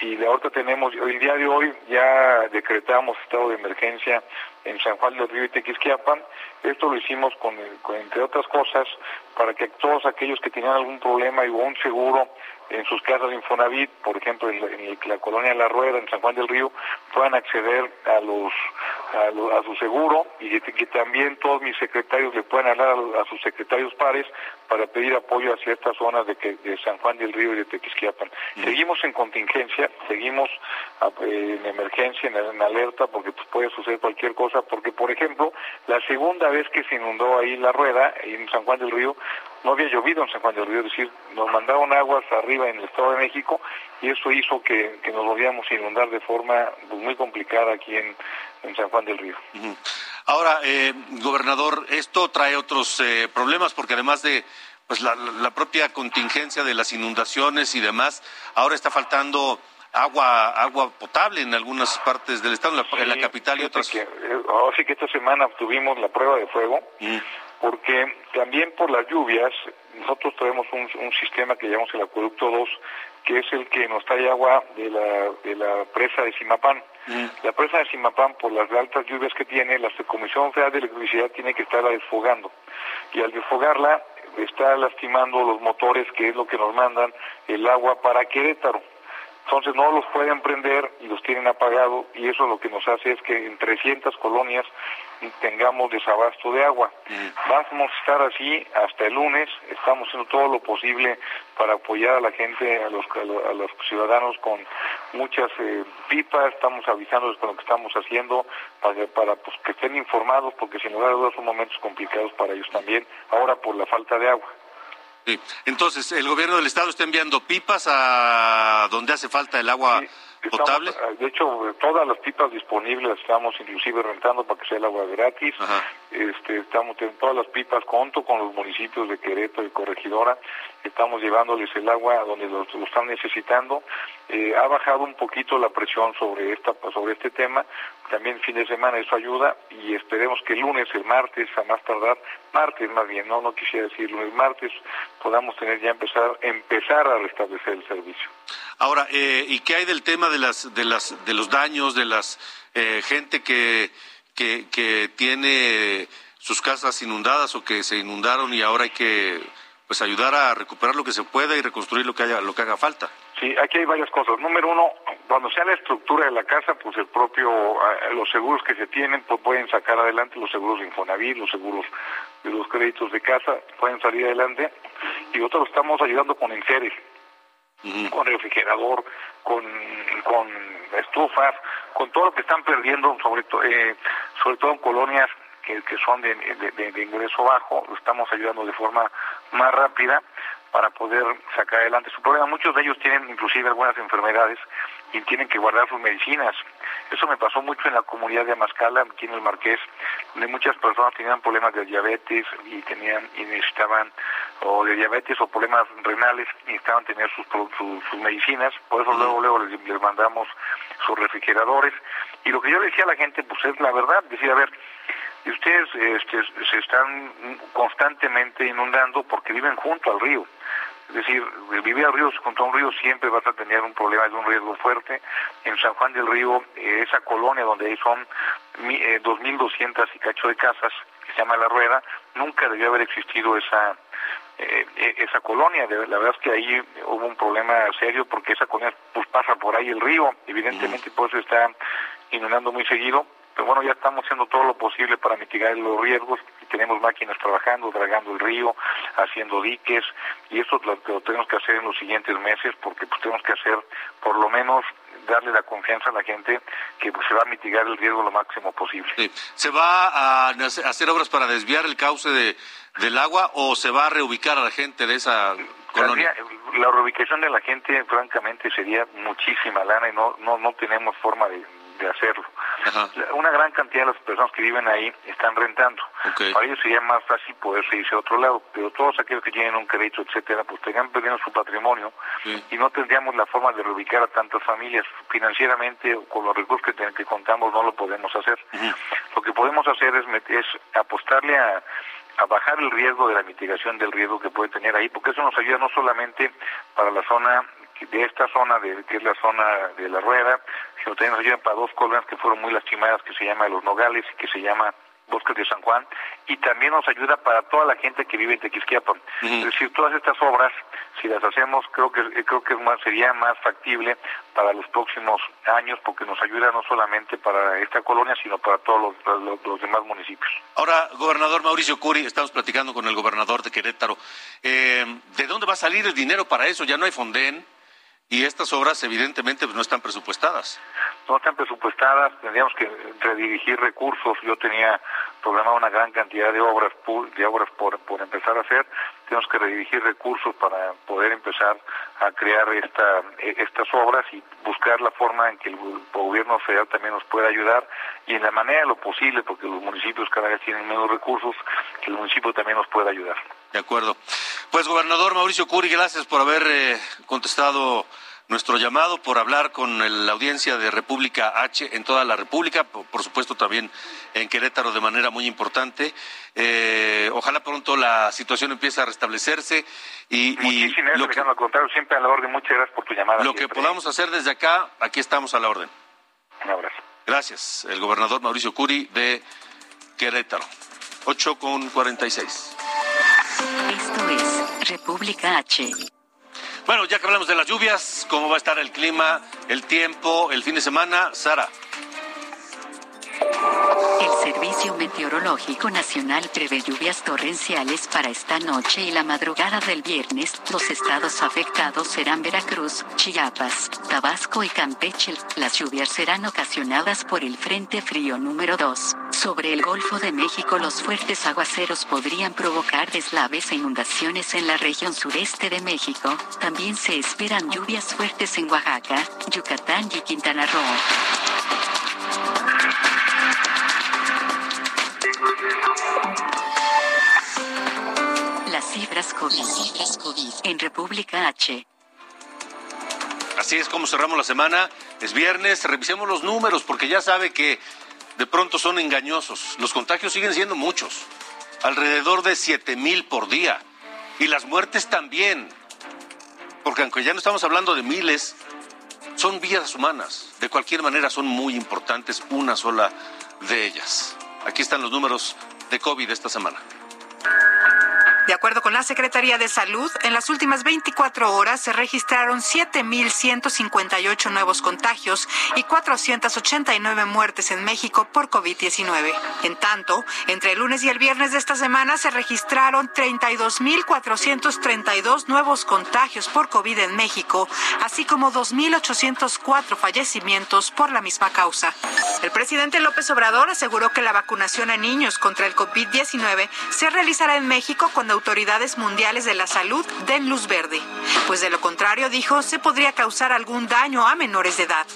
y ahorita tenemos, el día de hoy ya decretamos estado de emergencia en San Juan del Río y Tequisquiapan. Esto lo hicimos con, entre otras cosas, para que todos aquellos que tenían algún problema y un seguro en sus casas de Infonavit, por ejemplo en, la colonia La Rueda, en San Juan del Río, puedan acceder a los a, su seguro y que, también todos mis secretarios le puedan hablar a, sus secretarios pares para pedir apoyo hacia estas zonas de, que, de San Juan del Río y de Tequisquiapan. Mm. Seguimos en contingencia, seguimos en emergencia, en, alerta, porque pues, puede suceder cualquier cosa, porque por ejemplo, la segunda vez que se inundó ahí la rueda, en San Juan del Río, no había llovido en San Juan del Río, es decir, nos mandaron aguas arriba en el Estado de México y eso hizo que, nos volviéramos a inundar de forma pues, muy complicada aquí en, San Juan del Río. Ahora, eh, gobernador, esto trae otros eh, problemas porque además de pues la, propia contingencia de las inundaciones y demás, ahora está faltando agua agua potable en algunas partes del estado, en la, capital y otras. Que, eh, sí que esta semana tuvimos la prueba de fuego porque también por las lluvias nosotros tenemos un, sistema que llamamos el acueducto 2, que es el que nos trae agua de la, de la presa de Simapán. Mm. La presa de Simapán, por las altas lluvias que tiene, la Comisión Federal de Electricidad tiene que estarla desfogando. Y al desfogarla, está lastimando los motores, que es lo que nos mandan el agua para Querétaro. Entonces no los pueden prender y los tienen apagados y eso lo que nos hace es que en 300 colonias tengamos desabasto de agua. Mm. Vamos a estar así hasta el lunes, estamos haciendo todo lo posible para apoyar a la gente, a los, a los ciudadanos con muchas eh, pipas, estamos avisándoles con lo que estamos haciendo para, para pues, que estén informados porque sin lugar a dudas son momentos complicados para ellos también, ahora por la falta de agua. Entonces, ¿el gobierno del estado está enviando pipas a donde hace falta el agua potable? Eh, de hecho, todas las pipas disponibles estamos inclusive rentando para que sea el agua gratis. Este, estamos en todas las pipas junto con los municipios de Querétaro y Corregidora. Estamos llevándoles el agua a donde lo, están necesitando. Eh, ha bajado un poquito la presión sobre esta sobre este tema. También fin de semana eso ayuda y esperemos que el lunes, el martes, a más tardar, martes más bien, no no quisiera decir lunes, martes, podamos tener ya empezar empezar a restablecer el servicio. Ahora, eh, ¿y qué hay del tema de las de las de los daños de las eh, gente que, que tiene sus casas inundadas o que se inundaron y ahora hay que pues ayudar a recuperar lo que se pueda y reconstruir lo que haya lo que haga falta? Sí, aquí hay varias cosas. Número uno, cuando sea la estructura de la casa, pues el propio, eh, los seguros que se tienen, pues pueden sacar adelante los seguros de Infonavit, los seguros de los créditos de casa, pueden salir adelante. Y nosotros estamos ayudando con enseres con refrigerador, con, con estufas, con todo lo que están perdiendo, sobre, eh, sobre todo en colonias que, que son de, de, ingreso bajo, lo estamos ayudando de forma más rápida para poder sacar adelante su problema. Muchos de ellos tienen inclusive algunas enfermedades y tienen que guardar sus medicinas. Eso me pasó mucho en la comunidad de Amascala, aquí en el Marqués, donde muchas personas tenían problemas de diabetes y tenían y necesitaban o de diabetes o problemas renales y necesitaban tener sus, sus, medicinas, por eso luego luego les, les mandamos sus refrigeradores. Y lo que yo le decía a la gente pues es la verdad, decía, a ver, ustedes este, se están constantemente inundando porque viven junto al río. Es decir, vivir al río junto a un río siempre vas a tener un problema, es un riesgo fuerte. En San Juan del Río, eh, esa colonia donde son eh, 2.200 y cacho de casas, que se llama La Rueda, nunca debió haber existido esa eh, e, esa colonia. La verdad es que ahí hubo un problema serio porque esa colonia pues pasa por ahí el río, evidentemente por eso está inundando muy seguido pero bueno, ya estamos haciendo todo lo posible para mitigar los riesgos y tenemos máquinas trabajando, dragando el río, haciendo diques y eso lo, lo tenemos que hacer en los siguientes meses porque pues tenemos que hacer por lo menos darle la confianza a la gente que pues, se va a mitigar el riesgo lo máximo posible. ¿Se va a hacer obras para desviar el cauce de, del agua o se va a reubicar a la gente de esa colonia? La, reubicación de la gente, francamente, sería muchísima lana y no, no, no tenemos forma de, de hacerlo. Una gran cantidad de las personas que viven ahí están rentando. Para ellos sería más fácil poderse irse a otro lado, pero todos aquellos que tienen un crédito, etcétera, pues tendrían perdiendo su patrimonio y no tendríamos la forma de reubicar a tantas familias. Financieramente, o con los recursos que, que contamos, no lo podemos hacer. Lo que podemos hacer es, es apostarle a a bajar el riesgo de la mitigación del riesgo que puede tener ahí, porque eso nos ayuda no solamente para la zona de esta zona, de, que es la zona de la rueda, sino también nos ayuda para dos colonias que fueron muy lastimadas, que se llama Los Nogales y que se llama Bosques de San Juan, y también nos ayuda para toda la gente que vive en Tequisquiapan. Es decir, todas estas obras, si las hacemos, creo que creo que más, sería más factible para los próximos años, porque nos ayuda no solamente para esta colonia, sino para todos los, demás municipios. Ahora, gobernador Mauricio Curi, estamos platicando con el gobernador de Querétaro. Eh, ¿De dónde va a salir el dinero para eso? Ya no hay Fonden y estas obras evidentemente pues, no están presupuestadas. No están presupuestadas, tendríamos que redirigir recursos. Yo tenía programado una gran cantidad de obras de obras por, por empezar a hacer. Tenemos que redirigir recursos para poder empezar a crear esta, e, estas obras y buscar la forma en que el gobierno federal también nos pueda ayudar y en la manera de lo posible, porque los municipios cada vez tienen menos recursos, que el municipio también nos pueda ayudar. De acuerdo. Pues, gobernador Mauricio Curi, gracias por haber eh, contestado nuestro llamado, por hablar con la audiencia de República H en toda la República, por, supuesto también en Querétaro de manera muy importante. Eh, ojalá pronto la situación empiece a restablecerse y, y lo que, al contrario, siempre a la orden. Muchas gracias por tu llamada. Lo que podamos hacer desde acá, aquí estamos a la orden. Un abrazo. Gracias. El gobernador Mauricio Curi de Querétaro. 8 con 46. Esto es República H. Bueno, ya que hablamos de las lluvias, cómo va a estar el clima, el tiempo, el fin de semana, Sara. El Servicio Meteorológico Nacional prevé lluvias torrenciales para esta noche y la madrugada del viernes. Los estados afectados serán Veracruz, Chiapas, Tabasco y Campeche. Las lluvias serán ocasionadas por el Frente Frío número 2. Sobre el Golfo de México los fuertes aguaceros podrían provocar deslaves e inundaciones en la región sureste de México. También se esperan lluvias fuertes en Oaxaca, Yucatán y Quintana Roo. Las cifras COVID. En República H. Así es como cerramos la semana. Es viernes. Revisemos los números porque ya sabe que de pronto son engañosos. Los contagios siguen siendo muchos. Alrededor de 7 mil por día. Y las muertes también. Porque aunque ya no estamos hablando de miles, son vidas humanas. De cualquier manera son muy importantes una sola de ellas. Aquí están los números de COVID esta semana. De acuerdo con la Secretaría de Salud, en las últimas 24 horas se registraron 7.158 nuevos contagios y 489 muertes en México por COVID-19. En tanto, entre el lunes y el viernes de esta semana se registraron 32.432 nuevos contagios por COVID en México, así como 2.804 fallecimientos por la misma causa. El presidente López Obrador aseguró que la vacunación a niños contra el COVID-19 se realizará en México cuando autoridades mundiales de la salud den luz verde, pues de lo contrario, dijo, se podría causar algún daño a menores de edad.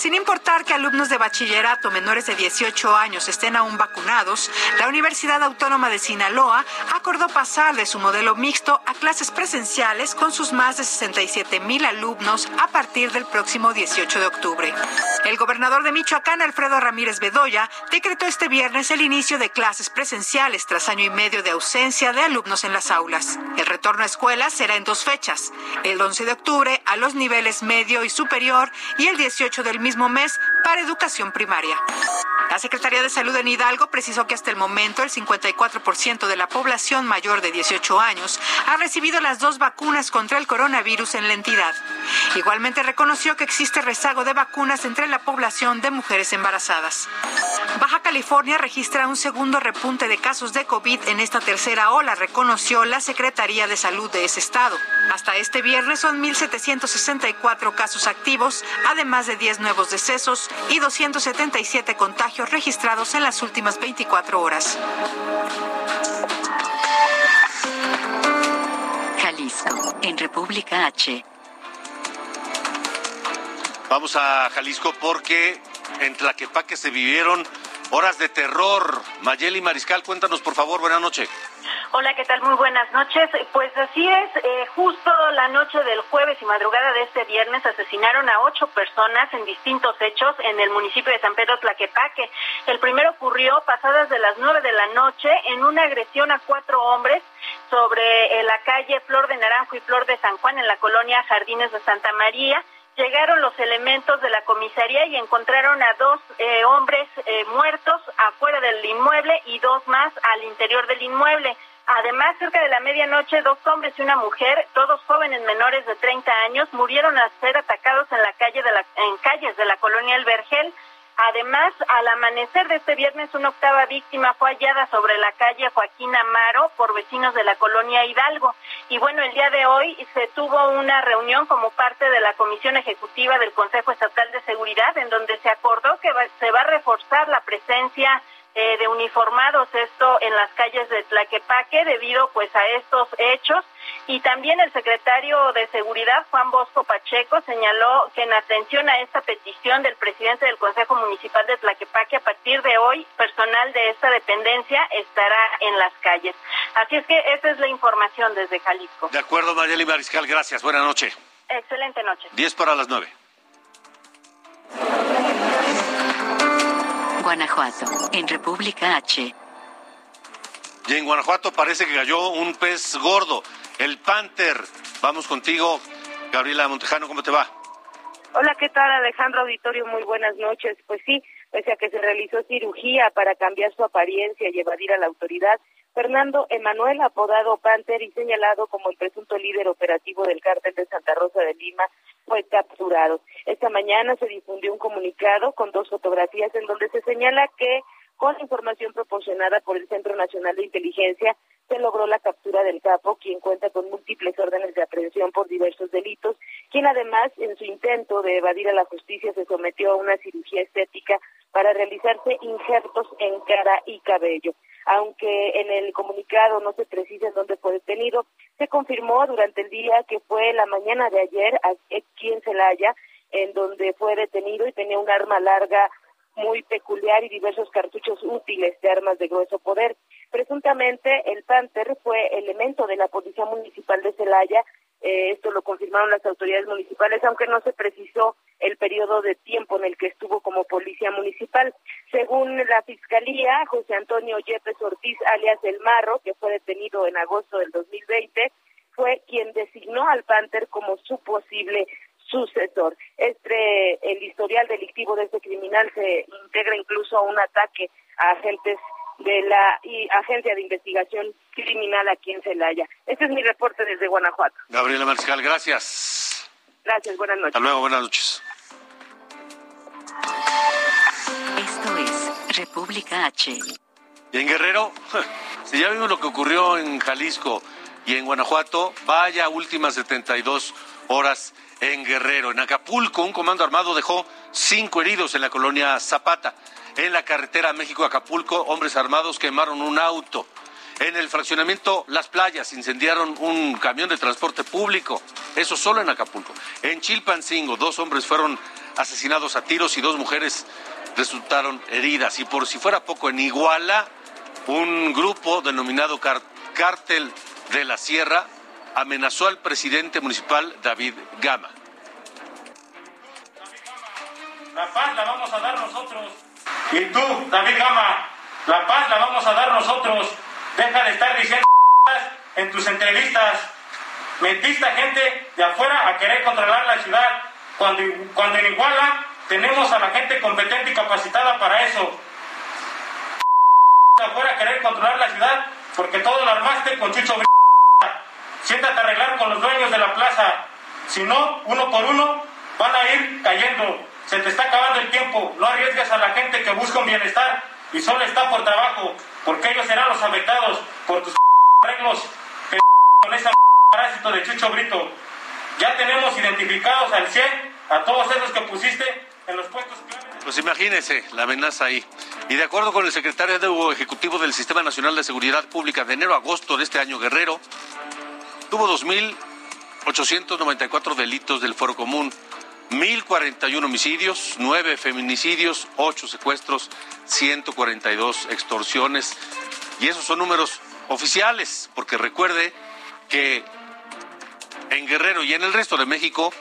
Sin importar que alumnos de bachillerato menores de 18 años estén aún vacunados, la Universidad Autónoma de Sinaloa acordó pasar de su modelo mixto a clases presenciales con sus más de 67 mil alumnos a partir del próximo 18 de octubre. El gobernador de Michoacán, Alfredo Ramírez Bedoya, decretó este viernes el inicio de clases presenciales tras año y medio de ausencia de alumnos en las aulas. El retorno a escuelas será en dos fechas, el 11 de octubre a los niveles medio y superior y el 18 del mismo mes para educación primaria. La Secretaría de Salud en Hidalgo precisó que hasta el momento el 54% de la población mayor de 18 años ha recibido las dos vacunas contra el coronavirus en la entidad. Igualmente reconoció que existe rezago de vacunas entre la población de mujeres embarazadas. Baja California registra un segundo repunte de casos de COVID en esta tercera ola, reconoció la Secretaría de Salud de ese estado. Hasta este viernes son 1.764 casos activos, además de 10 nuevos decesos y 277 contagios registrados en las últimas 24 horas. Jalisco, en República H. Vamos a Jalisco porque en Tlaquepaque se vivieron horas de terror. Mayeli Mariscal, cuéntanos por favor, buenas noches. Hola, ¿qué tal? Muy buenas noches. Pues así es, eh, justo la noche del jueves y madrugada de este viernes asesinaron a ocho personas en distintos hechos en el municipio de San Pedro Tlaquepaque. El primero ocurrió pasadas de las nueve de la noche en una agresión a cuatro hombres sobre eh, la calle Flor de Naranjo y Flor de San Juan en la colonia Jardines de Santa María llegaron los elementos de la comisaría y encontraron a dos eh, hombres muertos afuera del inmueble y dos más al interior del inmueble. Además, cerca de la medianoche, dos hombres y una mujer, todos jóvenes menores de 30 años, murieron al ser atacados en la calle de la, en calles de la colonia El Vergel. Además, al amanecer de este viernes, una octava víctima fue hallada sobre la calle Joaquín Amaro por vecinos de la colonia Hidalgo. Y bueno, el día de hoy se tuvo una reunión como parte de la Comisión Ejecutiva del Consejo Estatal de Seguridad, en donde se acordó que se va a reforzar la presencia eh, de uniformados, esto en las calles de Tlaquepaque, debido pues a estos hechos. Y también el secretario de Seguridad, Juan Bosco Pacheco, señaló que en atención a esta petición del presidente del Consejo Municipal de Tlaquepaque, a partir de hoy, personal de esta dependencia estará en las calles. Así es que esa es la información desde Jalisco. De acuerdo, Mayeli Mariscal, gracias. Buenas noches. Excelente noche. Diez para las nueve. Guanajuato, en República H. Y en Guanajuato parece que cayó un pez gordo, el Panther. Vamos contigo, Gabriela Montejano, ¿cómo te va? Hola, ¿qué tal Alejandro Auditorio? Muy buenas noches. Pues sí, pese a que se realizó cirugía para cambiar su apariencia y evadir a la autoridad, Fernando Emanuel, apodado Panther y señalado como el presunto líder operativo del cártel de Santa Rosa de Lima, fue capturado. Esta mañana se difundió un comunicado con dos fotografías en donde se señala que con información proporcionada por el Centro Nacional de Inteligencia, se logró la captura del capo, quien cuenta con múltiples órdenes de aprehensión por diversos delitos, quien además, en su intento de evadir a la justicia, se sometió a una cirugía estética para realizarse injertos en cara y cabello. Aunque en el comunicado no se precisa en dónde fue detenido, se confirmó durante el día que fue la mañana de ayer aquí en Celaya, en donde fue detenido y tenía un arma larga muy peculiar y diversos cartuchos útiles de armas de grueso poder. Presuntamente, el Panther fue elemento de la Policía Municipal de Celaya. Eh, esto lo confirmaron las autoridades municipales, aunque no se precisó el periodo de tiempo en el que estuvo como policía municipal. Según la Fiscalía, José Antonio Yepes Ortiz, alias El Marro, que fue detenido en agosto del 2020, fue quien designó al Panther como su posible sucesor. Este, el historial delictivo de este criminal se integra incluso a un ataque a agentes de la Agencia de Investigación Criminal aquí en Celaya. Este es mi reporte desde Guanajuato. Gabriela Mariscal, gracias. Gracias, buenas noches. Hasta luego, buenas noches. Esto es República H. Y en Guerrero, si ya vimos lo que ocurrió en Jalisco y en Guanajuato, vaya últimas 72 horas en Guerrero. En Acapulco, un comando armado dejó cinco heridos en la colonia Zapata. En la carretera México-Acapulco, hombres armados quemaron un auto. En el fraccionamiento Las Playas incendiaron un camión de transporte público. Eso solo en Acapulco. En Chilpancingo, dos hombres fueron asesinados a tiros y dos mujeres resultaron heridas. Y por si fuera poco, en Iguala, un grupo denominado Cártel de la Sierra amenazó al presidente municipal David Gama. La paz la vamos a dar nosotros. Y tú, David Gama, la paz la vamos a dar nosotros. Deja de estar diciendo en tus entrevistas. Mentiste a gente de afuera a querer controlar la ciudad, cuando, cuando en Iguala tenemos a la gente competente y capacitada para eso. De afuera a querer controlar la ciudad, porque todo lo armaste con Chucho Siéntate a arreglar con los dueños de la plaza. Si no, uno por uno, van a ir cayendo. Se te está acabando el tiempo. No arriesgues a la gente que busca un bienestar y solo está por trabajo, porque ellos serán los afectados por tus arreglos con ese parásito de Chucho Brito. Ya tenemos identificados al 100 a todos esos que pusiste en los puestos Pues imagínese la amenaza ahí. Y de acuerdo con el secretario de Ejecutivo del Sistema Nacional de Seguridad Pública de enero a agosto de este año, Guerrero tuvo 2.894 delitos del foro común, 1.041 homicidios, 9 feminicidios, 8 secuestros, 142 extorsiones. Y esos son números oficiales, porque recuerde que en Guerrero y en el resto de México,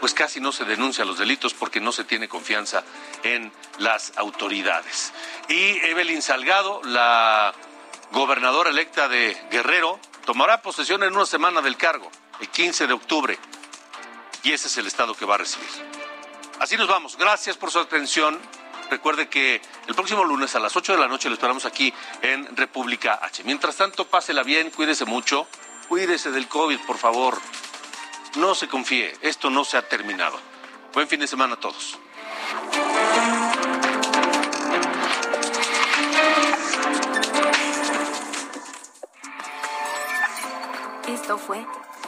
pues casi no se denuncian los delitos porque no se tiene confianza en las autoridades. Y Evelyn Salgado, la gobernadora electa de Guerrero, tomará posesión en una semana del cargo, el 15 de octubre. Y ese es el estado que va a recibir. Así nos vamos. Gracias por su atención. Recuerde que el próximo lunes a las 8 de la noche lo esperamos aquí en República H. Mientras tanto, pásela bien, cuídese mucho, cuídese del COVID, por favor. No se confíe, esto no se ha terminado. Buen fin de semana a todos. Esto fue